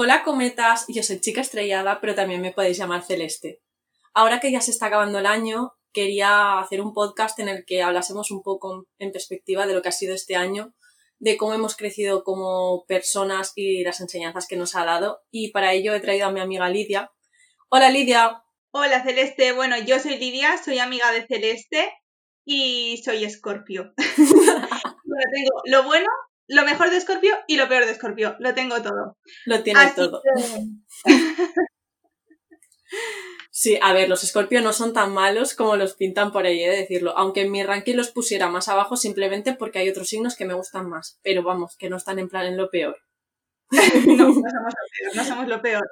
Hola cometas, yo soy chica estrellada, pero también me podéis llamar Celeste. Ahora que ya se está acabando el año, quería hacer un podcast en el que hablásemos un poco en perspectiva de lo que ha sido este año, de cómo hemos crecido como personas y las enseñanzas que nos ha dado. Y para ello he traído a mi amiga Lidia. Hola Lidia. Hola Celeste, bueno, yo soy Lidia, soy amiga de Celeste y soy Escorpio. tengo lo bueno lo mejor de Scorpio y lo peor de Scorpio. Lo tengo todo. Lo tienes todo. Sí, a ver, los Scorpio no son tan malos como los pintan por ahí, he de decirlo. Aunque en mi ranking los pusiera más abajo simplemente porque hay otros signos que me gustan más. Pero vamos, que no están en plan en lo peor. no, no somos lo peor, no somos lo peor.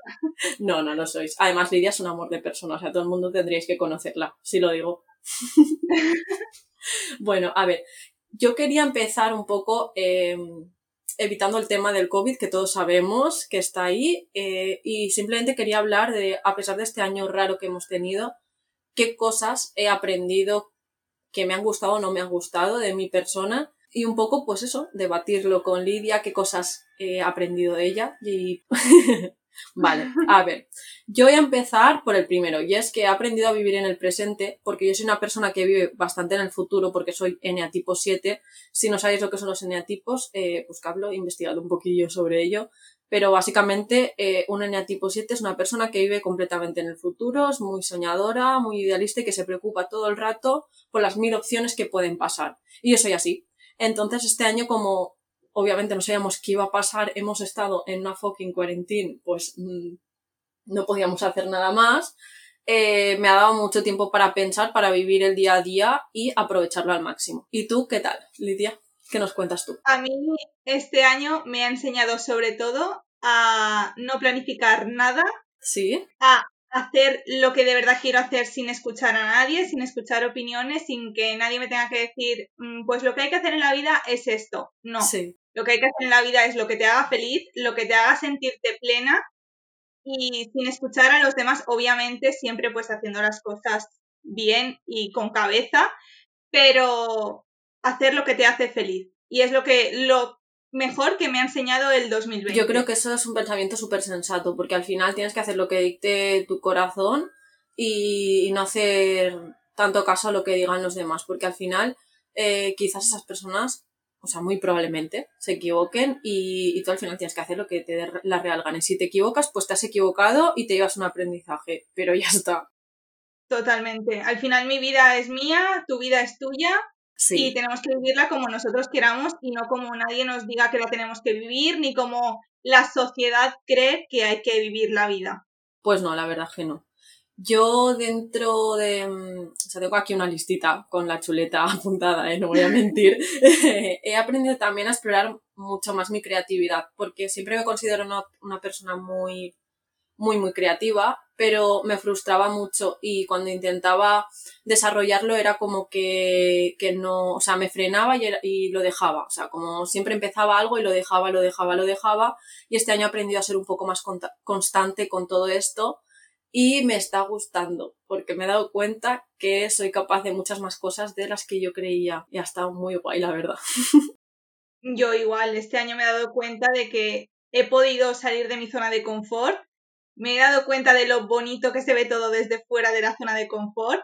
No, no lo sois. Además, Lidia es un amor de persona, o sea, todo el mundo tendríais que conocerla, si lo digo. bueno, a ver, yo quería empezar un poco em, evitando el tema del COVID, que todos sabemos que está ahí, eh, y simplemente quería hablar de, a pesar de este año raro que hemos tenido, qué cosas he aprendido que me han gustado o no me han gustado de mi persona y un poco, pues eso, debatirlo con Lidia, qué cosas he aprendido de ella Vale, a ver, yo voy a empezar por el primero, y es que he aprendido a vivir en el presente, porque yo soy una persona que vive bastante en el futuro, porque soy eneatipo 7. Si no sabéis lo que son los eneatipos, eh, buscadlo, investigad un poquillo sobre ello. Pero básicamente, eh, un eneatipo 7 es una persona que vive completamente en el futuro, es muy soñadora, muy idealista y que se preocupa todo el rato por las mil opciones que pueden pasar. Y yo soy así. Entonces, este año, como obviamente no sabíamos qué iba a pasar, hemos estado en una fucking quarantine, pues mm, no podíamos hacer nada más. Eh, me ha dado mucho tiempo para pensar, para vivir el día a día y aprovecharlo al máximo. ¿Y tú qué tal, Lidia? ¿Qué nos cuentas tú? A mí este año me ha enseñado sobre todo a no planificar nada. Sí. A hacer lo que de verdad quiero hacer sin escuchar a nadie, sin escuchar opiniones, sin que nadie me tenga que decir, mm, pues lo que hay que hacer en la vida es esto. No. Sí. Lo que hay que hacer en la vida es lo que te haga feliz, lo que te haga sentirte plena y sin escuchar a los demás, obviamente siempre pues haciendo las cosas bien y con cabeza, pero hacer lo que te hace feliz. Y es lo que lo mejor que me ha enseñado el 2020. Yo creo que eso es un pensamiento súper sensato, porque al final tienes que hacer lo que dicte tu corazón y, no hacer tanto caso a lo que digan los demás, porque al final eh, quizás esas personas o sea, muy probablemente se equivoquen y, tú al final tienes que hacer lo que te dé la real gana. Y si te equivocas, pues te has equivocado y te llevas un aprendizaje, pero ya está. Totalmente. Al final mi vida es mía, tu vida es tuya y tenemos que vivirla como nosotros queramos y no como nadie nos diga que la tenemos que vivir ni como la sociedad cree que hay que vivir la vida. Pues no, la verdad que no. Yo dentro de... Mm, o sea, tengo aquí una listita con la chuleta apuntada, ¿eh? no voy a mentir. He aprendido también a explorar mucho más mi creatividad, porque siempre me considero una, una persona muy, muy, muy creativa, pero me frustraba mucho y cuando intentaba desarrollarlo era como que, que no, o sea, me frenaba y, y, lo dejaba. O sea, como siempre empezaba algo y lo dejaba, lo dejaba, lo dejaba. Y este año he aprendido a ser un poco más constante con todo esto y me está gustando porque me he dado cuenta que soy capaz de muchas más cosas de las que yo creía y ha estado muy guay, la verdad. Yo igual, este año me he dado cuenta de que he podido salir de mi zona de confort, me he dado cuenta de lo bonito que se ve todo desde fuera de la zona de confort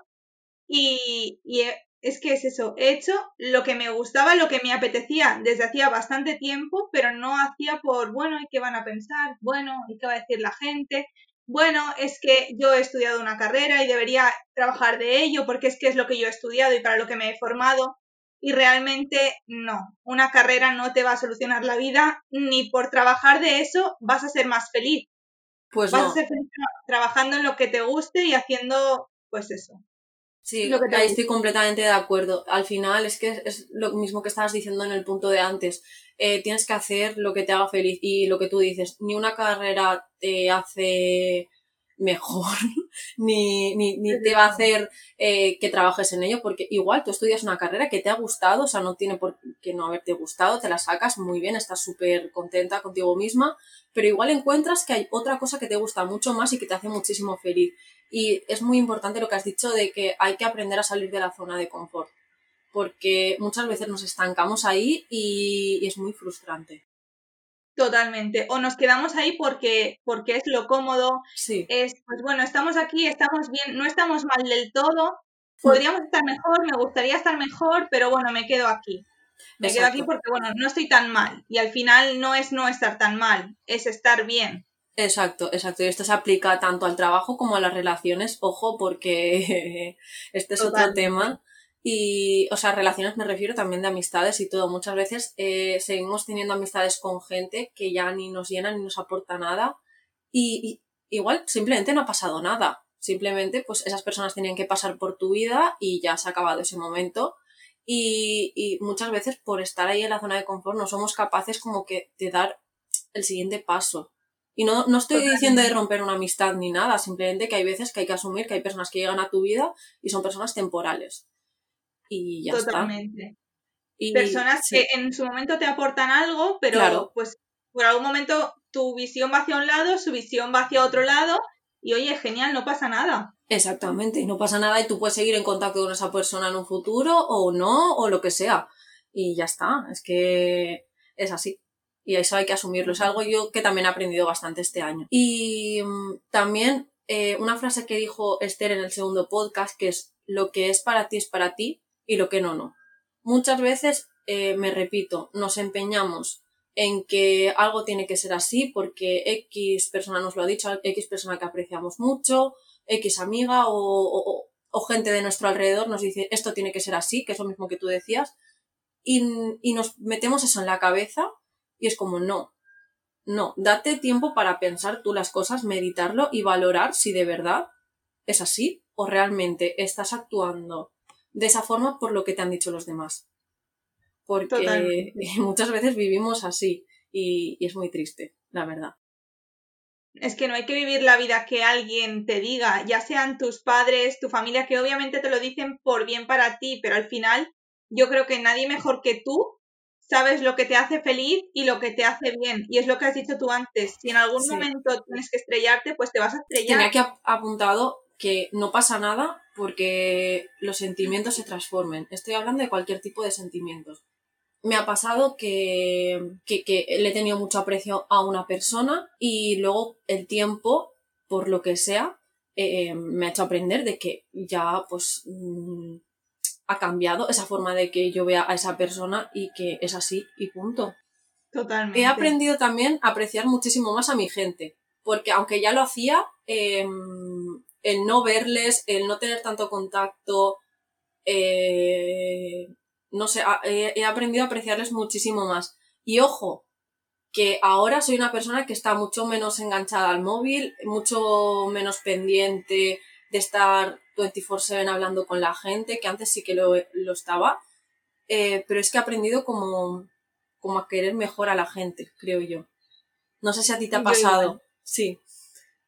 y, y es que es eso, he hecho lo que me gustaba, lo que me apetecía desde hacía bastante tiempo, pero no hacía por, bueno, ¿y qué van a pensar? Bueno, ¿y qué va a decir la gente? Bueno, es que yo he estudiado una carrera y debería trabajar de ello porque es que es lo que yo he estudiado y para lo que me he formado. Y realmente no, una carrera no te va a solucionar la vida, ni por trabajar de eso vas a ser más feliz. Pues vas a ser feliz trabajando en lo que te guste y haciendo, pues eso. Sí, lo que ahí estoy completamente de acuerdo. Al final es que es lo mismo que estabas diciendo en el punto de antes. Eh, tienes que hacer lo que te haga feliz y lo que tú dices, ni una carrera te hace mejor, ni, ni, ni, te va a hacer eh, que trabajes en ello, porque igual tú estudias una carrera que te ha gustado, o sea, no tiene por qué no haberte gustado, te la sacas muy bien, estás súper contenta contigo misma, pero igual encuentras que hay otra cosa que te gusta mucho más y que te hace muchísimo feliz. Y es muy importante lo que has dicho de que hay que aprender a salir de la zona de confort, porque muchas veces nos estancamos ahí y, es muy frustrante. Totalmente. O nos quedamos ahí porque, porque es lo cómodo. Sí. Es, pues bueno, estamos aquí, estamos bien, no estamos mal del todo. Podríamos estar mejor, me gustaría estar mejor, pero bueno, me quedo aquí. Me quedo aquí porque, bueno, no estoy tan mal. Y al final no es no estar tan mal, es estar bien. Exacto, exacto. Y esto se aplica tanto al trabajo como a las relaciones. Ojo, porque este es otro tema. Y, o sea, relaciones me refiero también de amistades y todo. Muchas veces eh, seguimos teniendo amistades con gente que ya ni nos llena ni nos aporta nada. Y, igual simplemente no ha pasado nada. Simplemente, pues esas personas tienen que pasar por tu vida y ya se ha acabado ese momento. Y, y muchas veces por estar ahí en la zona de confort no somos capaces como que de dar el siguiente paso. Y no, no estoy diciendo de romper una amistad ni nada, simplemente que hay veces que hay que asumir que hay personas que llegan a tu vida y son personas temporales. Y ya Totalmente. Y, personas que en su momento te aportan algo, pero pues por algún momento tu visión va hacia un lado, su visión va hacia otro lado, y oye, genial, no pasa nada. Exactamente, no pasa nada y tú puedes seguir en contacto con esa persona en un futuro o no, o lo que sea. Y ya está, es que es así y eso hay que asumirlo. Es algo yo que también he aprendido bastante este año. Y mm, también eh, una frase que dijo Esther en el segundo podcast, que es lo que es para ti es para ti y lo que no, no. Muchas veces, eh, me repito, nos empeñamos en que algo tiene que ser así porque X persona nos lo ha dicho, X persona que apreciamos mucho, X amiga o, o, gente de nuestro alrededor nos dice esto tiene que ser así, que es lo mismo que tú decías, y, y nos metemos eso en la cabeza y es como, no, no, date tiempo para pensar tú las cosas, meditarlo y valorar si de verdad es así o realmente estás actuando de esa forma por lo que te han dicho los demás. Porque muchas veces vivimos así y, y es muy triste, la verdad. Es que no hay que vivir la vida que alguien te diga, ya sean tus padres, tu familia, que obviamente te lo dicen por bien para ti, pero al final yo creo que nadie mejor que tú sabes lo que te hace feliz y lo que te hace bien. Y es lo que has dicho tú antes. Si en algún momento tienes que estrellarte, pues te vas a estrellar. Tenía que apuntado que no pasa nada porque los sentimientos se transformen. Estoy hablando de cualquier tipo de sentimientos. Me ha pasado que, que, le he tenido mucho aprecio a una persona y luego el tiempo, por lo que sea, eh, me ha hecho aprender de que ya pues mm, ha cambiado esa forma de que yo vea a esa persona y que es así y punto. Totalmente. He aprendido también a apreciar muchísimo más a mi gente, porque aunque ya lo hacía, em, el no verles, el no tener tanto contacto, eh, no sé, he aprendido a apreciarles muchísimo más. Y ojo, que ahora soy una persona que está mucho menos enganchada al móvil, mucho menos pendiente de estar 24/7 hablando con la gente, que antes sí que lo, estaba, eh, pero es que he aprendido como, como a querer mejor a la gente, creo yo. No sé si a ti te ha pasado. Sí.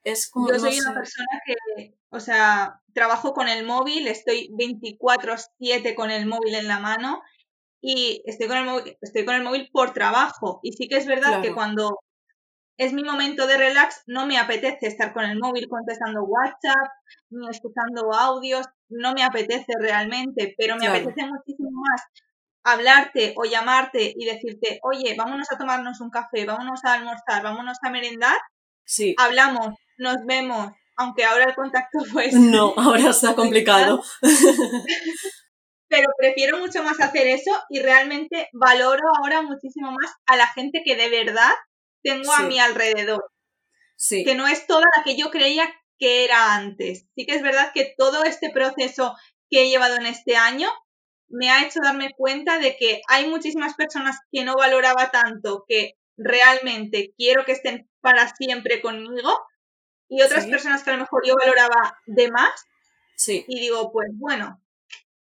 Es como, yo soy una persona que, o sea, trabajo con el móvil, estoy 24/7 con el móvil en la mano y estoy con el móvil, estoy con el móvil por trabajo. Y sí que es verdad que cuando es mi momento de relax, no me apetece estar con el móvil contestando WhatsApp ni escuchando audios, no me apetece realmente, pero me apetece muchísimo más hablarte o llamarte y decirte, oye, vámonos a tomarnos un café, vámonos a almorzar, vámonos a merendar. Sí. Hablamos, nos vemos, aunque ahora el contacto pues... No, ahora está complicado. pero prefiero mucho más hacer eso y realmente valoro ahora muchísimo más a la gente que de verdad tengo a mi alrededor. Sí. Que no es toda la que yo creía que era antes. Sí que es verdad que todo este proceso que he llevado en este año me ha hecho darme cuenta de que hay muchísimas personas que no valoraba tanto, que realmente quiero que estén para siempre conmigo, y otras personas que a lo mejor yo valoraba de más. Sí. Y digo, pues bueno,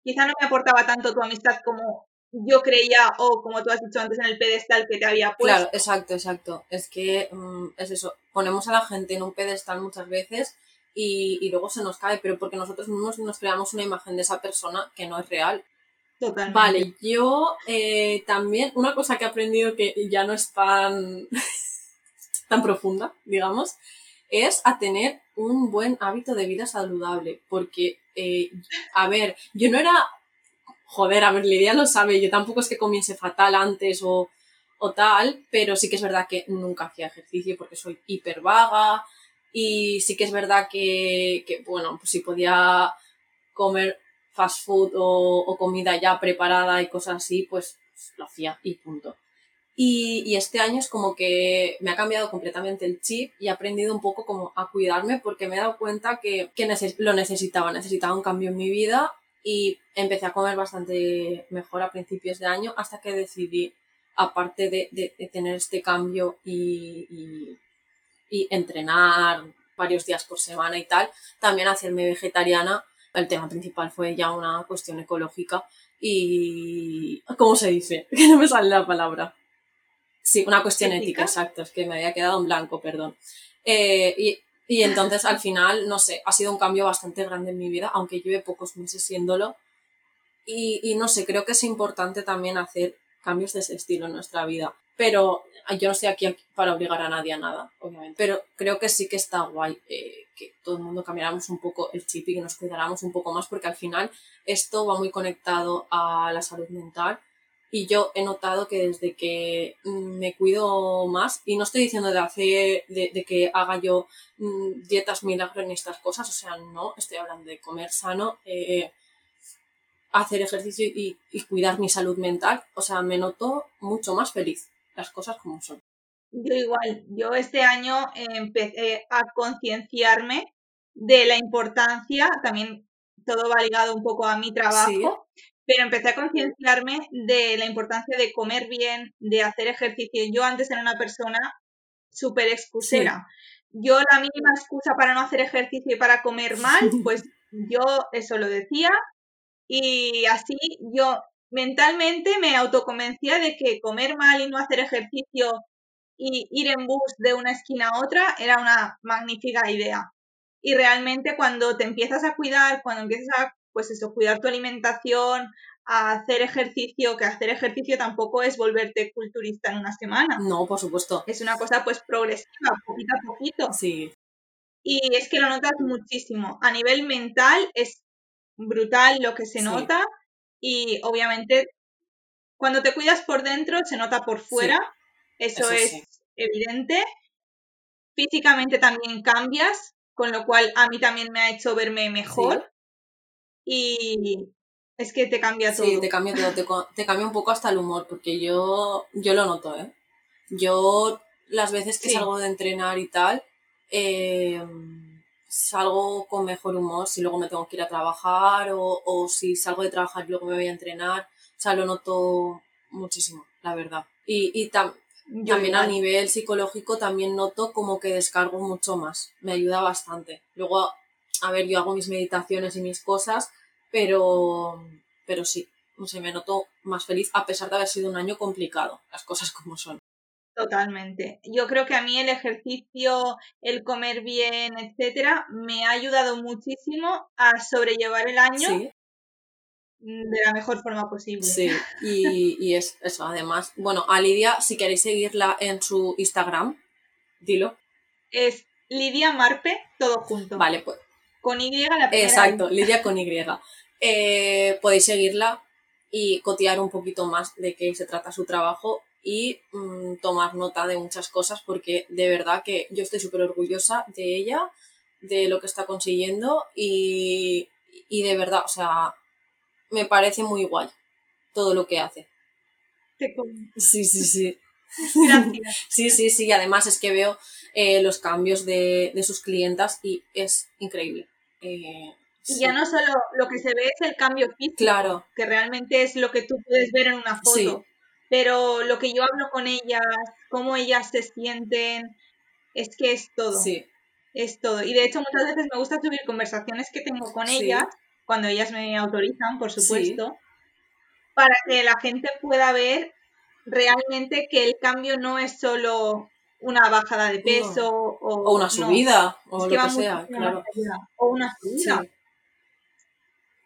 quizá no me aportaba tanto tu amistad como yo creía, o como tú has dicho antes, en el pedestal que te había puesto. Claro, exacto, exacto. Es que mm, es eso, ponemos a la gente en un pedestal muchas veces y, y, luego se nos cae, pero porque nosotros mismos nos creamos una imagen de esa persona que no es real. Totalmente. Vale, yo eh, también, una cosa que he aprendido que ya no es tan, tan profunda, digamos, es a tener un buen hábito de vida saludable, porque, eh, a ver, yo no era joder, a ver, Lidia lo sabe, yo tampoco es que comience fatal antes o, o tal, pero sí que es verdad que nunca hacía ejercicio porque soy hiper vaga y sí que es verdad que, que bueno, pues si podía comer fast food o, o, comida ya preparada y cosas así, pues lo hacía y punto. Y, este año es como que me ha cambiado completamente el chip y he aprendido un poco como a cuidarme porque me he dado cuenta que, que lo necesitaba, necesitaba un cambio en mi vida y empecé a comer bastante mejor a principios de año hasta que decidí, aparte de, tener este cambio y, y, y entrenar varios días por semana y tal, también hacerme vegetariana. El tema principal fue ya una cuestión ecológica y... ¿Cómo se dice? Que no me sale la palabra. Sí, una cuestión ética, ética exacto, es que me había quedado en blanco, perdón. Eh, y, y entonces al final, no sé, ha sido un cambio bastante grande en mi vida, aunque lleve pocos meses siéndolo. Y, y no sé, creo que es importante también hacer cambios de ese estilo en nuestra vida. Pero yo no estoy aquí para obligar a nadie a nada, obviamente. Pero creo que sí que está guay eh, que todo el mundo cambiáramos un poco el chip y que nos cuidáramos un poco más, porque al final esto va muy conectado a la salud mental y yo he notado que desde que me cuido más, y no estoy diciendo de hacer, de, de que haga yo mmm, dietas milagros ni estas cosas, o sea, no, estoy hablando de comer sano, eh, hacer ejercicio y, y, cuidar mi salud mental, o sea, me noto mucho más feliz, las cosas como son. Yo igual, yo este año empecé a concienciarme de la importancia, también todo va ligado un poco a mi trabajo, ¿Sí? Pero empecé a concienciarme de la importancia de comer bien, de hacer ejercicio. Yo antes era una persona súper excusera. Sí. Yo la mínima excusa para no hacer ejercicio y para comer mal, pues yo eso lo decía y así yo mentalmente me autoconvencía de que comer mal y no hacer ejercicio y ir en bus de una esquina a otra era una magnífica idea. Y realmente cuando te empiezas a cuidar, cuando empiezas a pues eso, cuidar tu alimentación, a hacer ejercicio, que hacer ejercicio tampoco es volverte culturista en una semana. No, por supuesto. Es una cosa pues progresiva, poquito a poquito. Sí. Y es que lo notas muchísimo. A nivel mental es brutal lo que se sí. nota y obviamente cuando te cuidas por dentro se nota por fuera. Sí. Eso, Eso, es sí. evidente. Físicamente también cambias, con lo cual a mí también me ha hecho verme mejor y es que te cambia todo. Sí, te cambia todo, te, te, cambia un poco hasta el humor, porque yo, yo lo noto, ¿eh? Yo las veces que sí. salgo de entrenar y tal, eh, salgo con mejor humor si luego me tengo que ir a trabajar o, o si salgo de trabajar y luego me voy a entrenar. O sea, lo noto muchísimo, la verdad. Y, y tam yo también igual. a nivel psicológico también noto como que descargo mucho más. Me ayuda bastante. Luego a ver, yo hago mis meditaciones y mis cosas, pero, pero sí, no sé, me noto más feliz a pesar de haber sido un año complicado, las cosas como son. Totalmente. Yo creo que a mí el ejercicio, el comer bien, etcétera, me ha ayudado muchísimo a sobrellevar el año sí. de la mejor forma posible. Sí, y, y es eso, además. Bueno, a Lidia, si queréis seguirla en su Instagram, dilo. Es Lidia Marpe, todo junto. Vale, pues con Y la primera. Exacto, Lidia con Y. Eh, podéis seguirla y cotear un poquito más de qué se trata su trabajo y mmm, tomar nota de muchas cosas porque de verdad que yo estoy súper orgullosa de ella, de lo que está consiguiendo y, y de verdad, o sea, me parece muy guay todo lo que hace. Sí, sí, sí. Gracias. Sí, sí, sí. Además es que veo eh, los cambios de, de, sus clientas y es increíble. Eh, y ya no solo lo que se ve es el cambio físico, claro. que realmente es lo que tú puedes ver en una foto, sí. pero lo que yo hablo con ellas, cómo ellas se sienten, es que es todo. Sí. Es todo. Y de hecho muchas veces me gusta subir conversaciones que tengo con ellas, cuando ellas me autorizan, por supuesto, para que la gente pueda ver realmente que el cambio no es solo una bajada de peso no. o, o, una subida no, o es que lo que sea, claro. o una subida. Sí.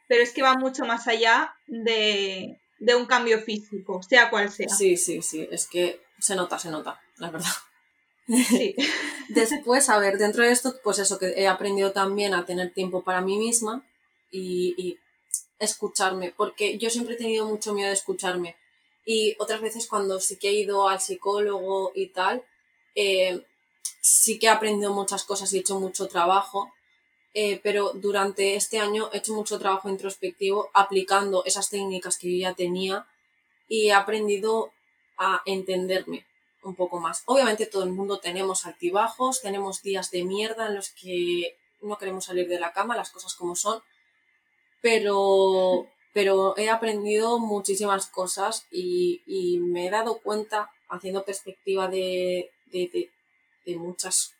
Pero es que va mucho más allá de, de, un cambio físico, sea cual sea. Sí, sí, sí, es que se nota, se nota, la verdad. Sí. Después, a ver, dentro de esto, pues eso, que he aprendido también a tener tiempo para mí misma y, y escucharme, porque yo siempre he tenido mucho miedo de escucharme Y otras veces cuando sí que he ido al psicólogo y tal, eh, sí que he aprendido muchas cosas y he hecho mucho trabajo, eh, pero durante este año he hecho mucho trabajo introspectivo aplicando esas técnicas que yo ya tenía y he aprendido a entenderme un poco más. Obviamente todo el mundo tenemos altibajos, tenemos días de mierda en los que no queremos salir de la cama, las cosas como son, pero, pero he aprendido muchísimas cosas y, y me he dado cuenta, haciendo perspectiva de, de, de, muchas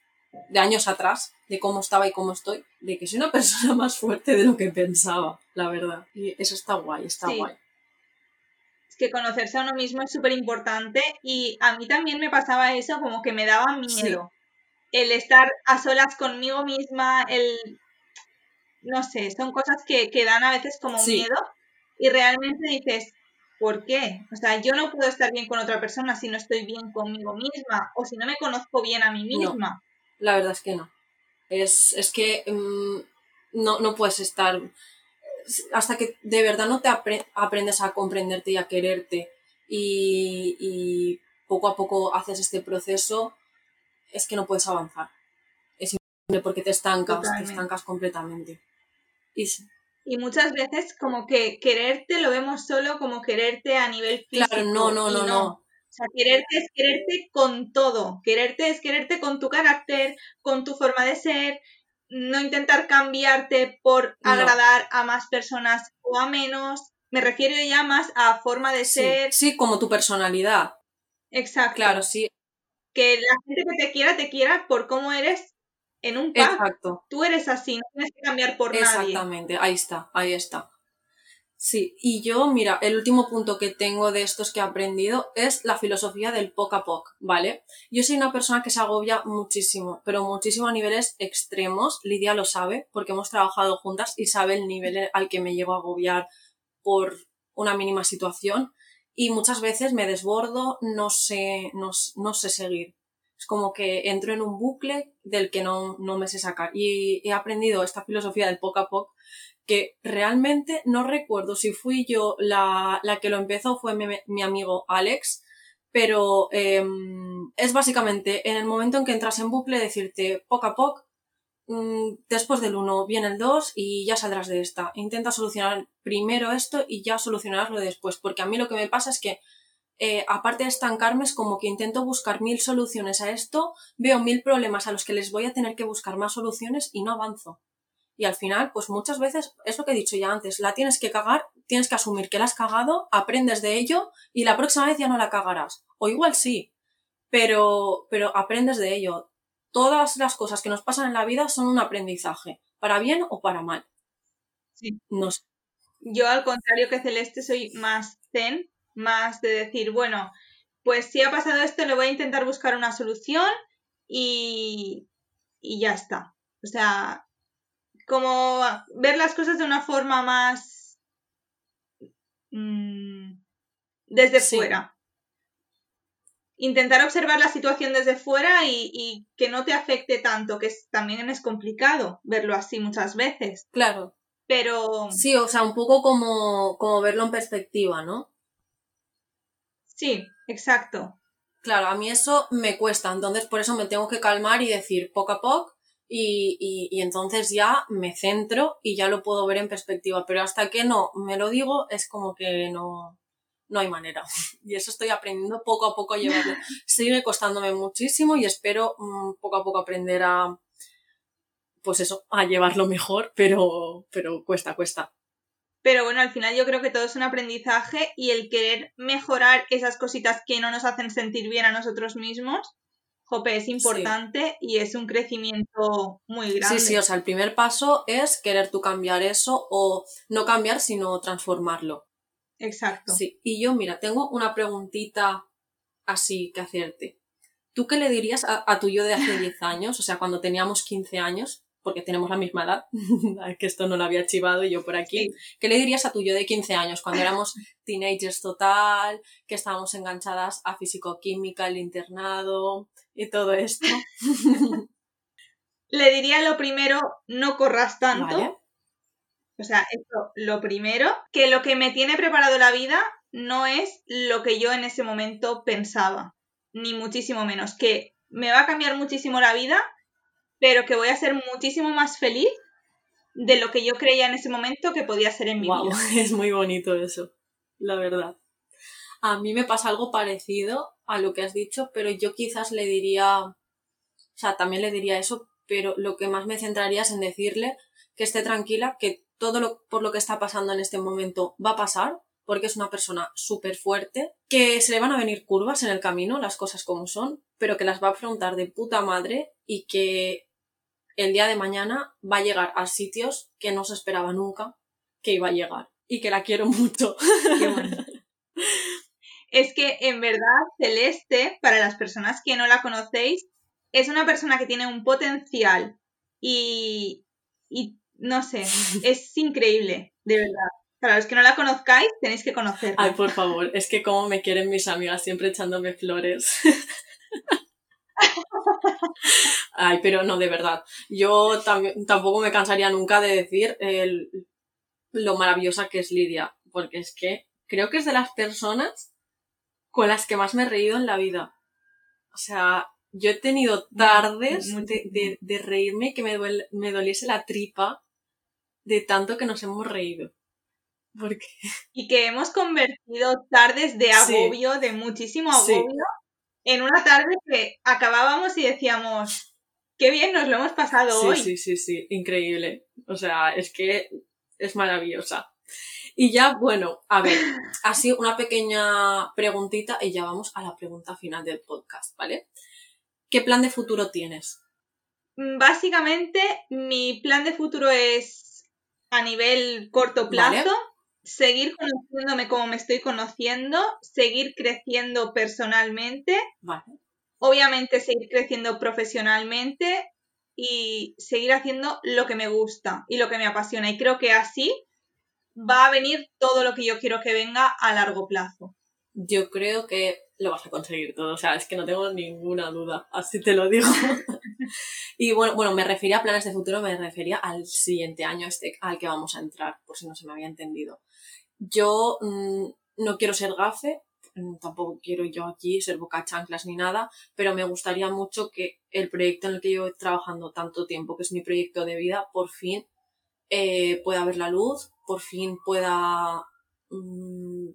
de años atrás, de cómo estaba y cómo estoy, de que soy una persona más fuerte de lo que pensaba, la verdad. Y eso está guay, está guay que conocerse a uno mismo es súper importante y a mí también me pasaba eso como que me daba miedo. El estar a solas conmigo misma, el... No sé, son cosas que, que dan a veces como miedo y realmente dices, ¿por qué? O sea, yo no puedo estar bien con otra persona si no estoy bien conmigo misma o si no me conozco bien a mí misma. la verdad es que no. Es, es que mm, no, no puedes estar hasta que de verdad no te aprendes a comprenderte y a quererte y, poco a poco haces este proceso, es que no puedes avanzar. Es imposible porque te estancas, te estancas completamente. Y, y, muchas veces como que quererte lo vemos solo como quererte a nivel físico. Claro, no, no, no, no. O sea, quererte es quererte con todo. Quererte es quererte con tu carácter, con tu forma de ser, no intentar cambiarte por agradar a más personas o a menos. Me refiero ya más a forma de ser. Sí, como tu personalidad. Exacto. Claro, sí. Que la gente que te quiera, te quiera por cómo eres en un pub. Exacto. Tú eres así, no tienes que cambiar por nadie. Exactamente, ahí está, ahí está. Sí, y yo, mira, el último punto que tengo de estos que he aprendido es la filosofía del poco a poco, ¿vale? Yo soy una persona que se agobia muchísimo, pero muchísimo a niveles extremos. Lidia lo sabe, porque hemos trabajado juntas y sabe el nivel al que me llevo a agobiar por una mínima situación. Y muchas veces me desbordo, no sé, no, no sé seguir. Es como que entro en un bucle del que no, no me sé sacar. Y he aprendido esta filosofía del poco a poco que realmente no recuerdo si fui yo la, la que lo empezó fue mi, amigo Alex, pero em, es básicamente en el momento en que entras en bucle decirte poco a poco, mm, después del 1 viene el 2 y ya saldrás de esta. Intenta solucionar primero esto y ya solucionarlo después, porque a mí lo que me pasa es que eh, aparte de estancarme, es como que intento buscar mil soluciones a esto, veo mil problemas a los que les voy a tener que buscar más soluciones y no avanzo. Y al final, pues muchas veces, es lo que he dicho ya antes, la tienes que cagar, tienes que asumir que la has cagado, aprendes de ello y la próxima vez ya no la cagarás. O igual sí, pero, pero aprendes de ello. Todas las cosas que nos pasan en la vida son un aprendizaje, para bien o para mal. Sí. No Yo, al contrario que Celeste, soy más zen, más de decir, bueno, pues si ha pasado esto, le voy a intentar buscar una solución y, y ya está. O sea, como ver las cosas de una forma más mm, desde fuera. Intentar observar la situación desde fuera y, que no te afecte tanto, que también es complicado verlo así muchas veces. Claro. Pero. Sí, o sea, un poco como, como verlo en perspectiva, ¿no? Sí, exacto. Claro, a mí eso me cuesta, entonces por eso me tengo que calmar y decir poco a poco y, y, entonces ya me centro y ya lo puedo ver en perspectiva. Pero hasta que no me lo digo, es como que no, no hay manera. Y eso estoy aprendiendo poco a poco a llevarlo. Sigue costándome muchísimo y espero mm, poco a poco aprender a, pues eso, a llevarlo mejor, pero, pero cuesta, cuesta. Pero bueno, al final yo creo que todo es un aprendizaje y el querer mejorar esas cositas que no nos hacen sentir bien a nosotros mismos, Jope, es importante y es un crecimiento muy grande. Sí, sí, o sea, el primer paso es querer tú cambiar eso o no cambiar, sino transformarlo. Exacto. Sí, y yo, mira, tengo una preguntita así que hacerte. ¿Tú qué le dirías a, tu yo de hace 10 años, o sea, cuando teníamos 15 años, porque tenemos la misma edad, que esto no lo había chivado y yo por aquí, ¿qué le dirías a tu yo de 15 años, cuando éramos teenagers total, que estábamos enganchadas a físico-química, el internado, y todo esto. Le diría lo primero, no corras tanto. O sea, esto, lo primero, que lo que me tiene preparado la vida no es lo que yo en ese momento pensaba, ni muchísimo menos, que me va a cambiar muchísimo la vida, pero que voy a ser muchísimo más feliz de lo que yo creía en ese momento que podía ser en mi vida. Es muy bonito eso, la verdad. A mí me pasa algo parecido a lo que has dicho, pero yo quizás le diría, o sea, también le diría eso, pero lo que más me centraría es en decirle que esté tranquila, que todo lo por lo que está pasando en este momento va a pasar, porque es una persona súper fuerte, que se le van a venir curvas en el camino, las cosas como son, pero que las va a afrontar de puta madre y que el día de mañana va a llegar a sitios que no se esperaba nunca que iba a llegar. Y que la quiero mucho. Qué bueno. es que en verdad Celeste, para las personas que no la conocéis, es una persona que tiene un potencial y, y no sé, es increíble, de verdad. Para los que no la conozcáis, tenéis que conocerla. Ay, por favor, es que como me quieren mis amigas, siempre echándome flores. Ay, pero no, de verdad. Yo tampoco me cansaría nunca de decir lo maravillosa que es Lidia, porque es que creo que es de las personas con las que más me he reído en la vida. O sea, yo he tenido tardes de, de, reírme que me, me doliese la tripa de tanto que nos hemos reído. Porque... Y que hemos convertido tardes de agobio, de muchísimo agobio, en una tarde que acabábamos y decíamos, qué bien nos lo hemos pasado hoy. Sí, sí, sí, increíble. O sea, es que es maravillosa. Y ya, bueno, a ver, así una pequeña preguntita y ya vamos a la pregunta final del podcast, ¿vale? ¿Qué plan de futuro tienes? Mm, básicamente, mi plan de futuro es a nivel corto plazo. Seguir conociéndome como me estoy conociendo, seguir creciendo personalmente, obviamente seguir creciendo profesionalmente y seguir haciendo lo que me gusta y lo que me apasiona. Y creo que así va a venir todo lo que yo quiero que venga a largo plazo. Yo creo que lo vas a conseguir todo, o sea, es que no tengo ninguna duda, así te lo digo. y bueno, bueno, me refería a planes de futuro, me refería al siguiente año este al que vamos a entrar, por si no se me había entendido. Yo mm, no quiero ser gafe, mm, tampoco quiero yo aquí ser boca chanclas ni nada, pero me gustaría mucho que el proyecto en el que yo estoy trabajando tanto tiempo, que es mi proyecto de vida, por fin eh, pueda ver la luz, por fin pueda mm,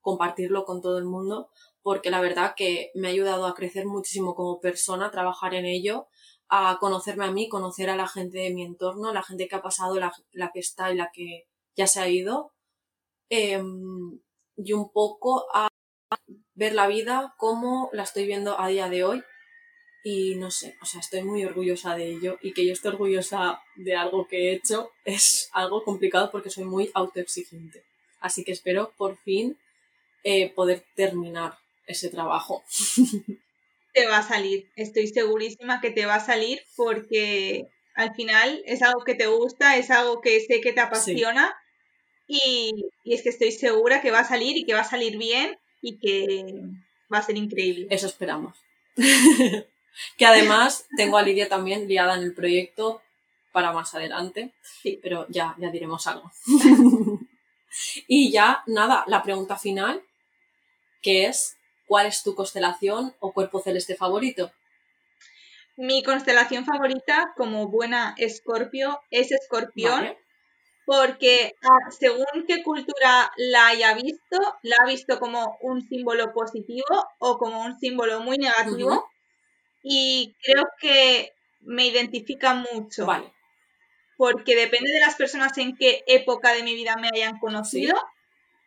compartirlo con todo el mundo, porque la verdad que me ha ayudado a crecer muchísimo como persona, trabajar en ello, a conocerme a mí, conocer a la gente de mi entorno, la gente que ha pasado, la, que está y la que ya se ha ido, em, y un poco a ver la vida como la estoy viendo a día de hoy. Y no sé, o sea, estoy muy orgullosa de ello y que yo esté orgullosa de algo que he hecho es algo complicado porque soy muy autoexigente. Así que espero por fin eh, poder terminar ese trabajo. Te va a salir, estoy segurísima que te va a salir porque al final es algo que te gusta, es algo que sé que te apasiona y, y es que estoy segura que va a salir y que va a salir bien y que va a ser increíble. Eso esperamos. que además tengo a Lidia también liada en el proyecto para más adelante, sí. pero ya, ya diremos algo. y ya, nada, la pregunta final, que es, ¿cuál es tu constelación o cuerpo celeste favorito? Mi constelación favorita, como buena escorpio, es escorpión. Porque ah, según qué cultura la haya visto, la ha visto como un símbolo positivo o como un símbolo muy negativo. Y creo que me identifica mucho. Vale. Porque depende de las personas en qué época de mi vida me hayan conocido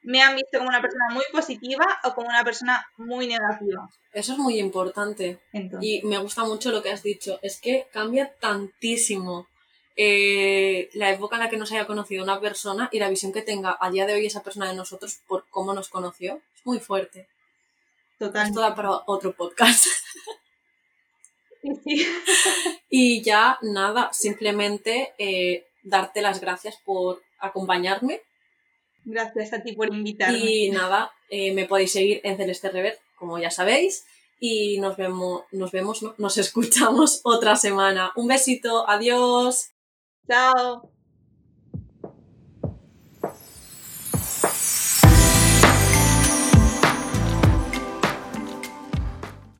me han visto como una persona muy positiva o como una persona muy negativa. Eso es muy importante. Y me gusta mucho lo que has dicho. Es que cambia tantísimo eh, la época en la que nos haya conocido una persona y la visión que tenga a día de hoy esa persona de nosotros por cómo nos conoció. Es muy fuerte. Total. Esto da para otro podcast. y ya nada, simplemente eh, darte las gracias por acompañarme Gracias a ti por invitarme. Y nada, eh, me podéis seguir en Celeste Rever, como ya sabéis. Y nos vemos, nos vemos, nos escuchamos otra semana. Un besito, adiós. Chao.